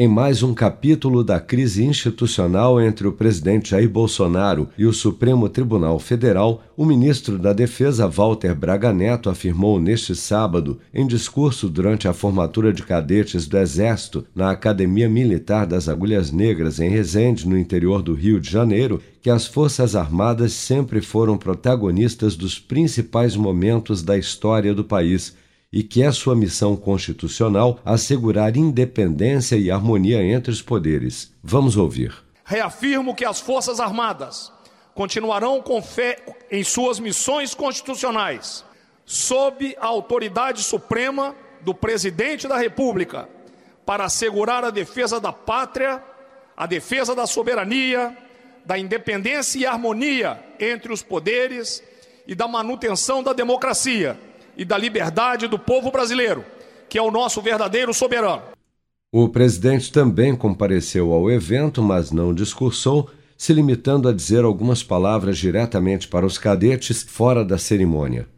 Em mais um capítulo da crise institucional entre o presidente Jair Bolsonaro e o Supremo Tribunal Federal, o ministro da Defesa Walter Braga Neto afirmou neste sábado, em discurso durante a formatura de cadetes do Exército na Academia Militar das Agulhas Negras em Resende, no interior do Rio de Janeiro, que as Forças Armadas sempre foram protagonistas dos principais momentos da história do país e que é sua missão constitucional assegurar independência e harmonia entre os poderes. Vamos ouvir. Reafirmo que as Forças Armadas continuarão com fé em suas missões constitucionais, sob a autoridade suprema do Presidente da República, para assegurar a defesa da pátria, a defesa da soberania, da independência e harmonia entre os poderes e da manutenção da democracia e da liberdade do povo brasileiro, que é o nosso verdadeiro soberano. O presidente também compareceu ao evento, mas não discursou, se limitando a dizer algumas palavras diretamente para os cadetes fora da cerimônia.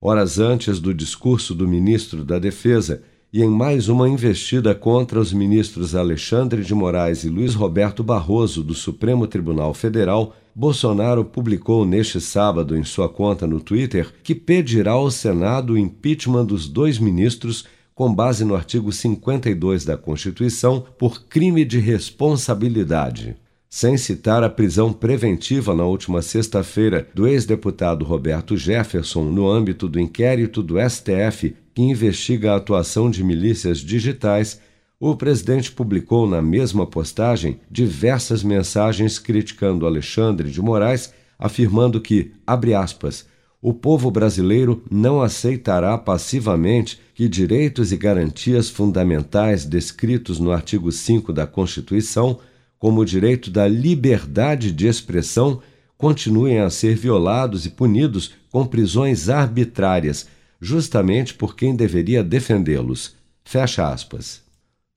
Horas antes do discurso do ministro da Defesa, e em mais uma investida contra os ministros Alexandre de Moraes e Luiz Roberto Barroso do Supremo Tribunal Federal, Bolsonaro publicou neste sábado em sua conta no Twitter que pedirá ao Senado o impeachment dos dois ministros com base no artigo 52 da Constituição por crime de responsabilidade. Sem citar a prisão preventiva na última sexta-feira do ex-deputado Roberto Jefferson no âmbito do inquérito do STF que investiga a atuação de milícias digitais, o presidente publicou na mesma postagem diversas mensagens criticando Alexandre de Moraes, afirmando que, abre aspas, o povo brasileiro não aceitará passivamente que direitos e garantias fundamentais descritos no artigo 5 da Constituição, como o direito da liberdade de expressão, continuem a ser violados e punidos com prisões arbitrárias justamente por quem deveria defendê-los. Fecha aspas.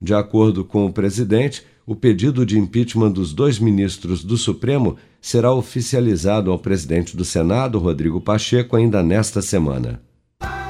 De acordo com o presidente, o pedido de impeachment dos dois ministros do Supremo será oficializado ao presidente do Senado, Rodrigo Pacheco, ainda nesta semana.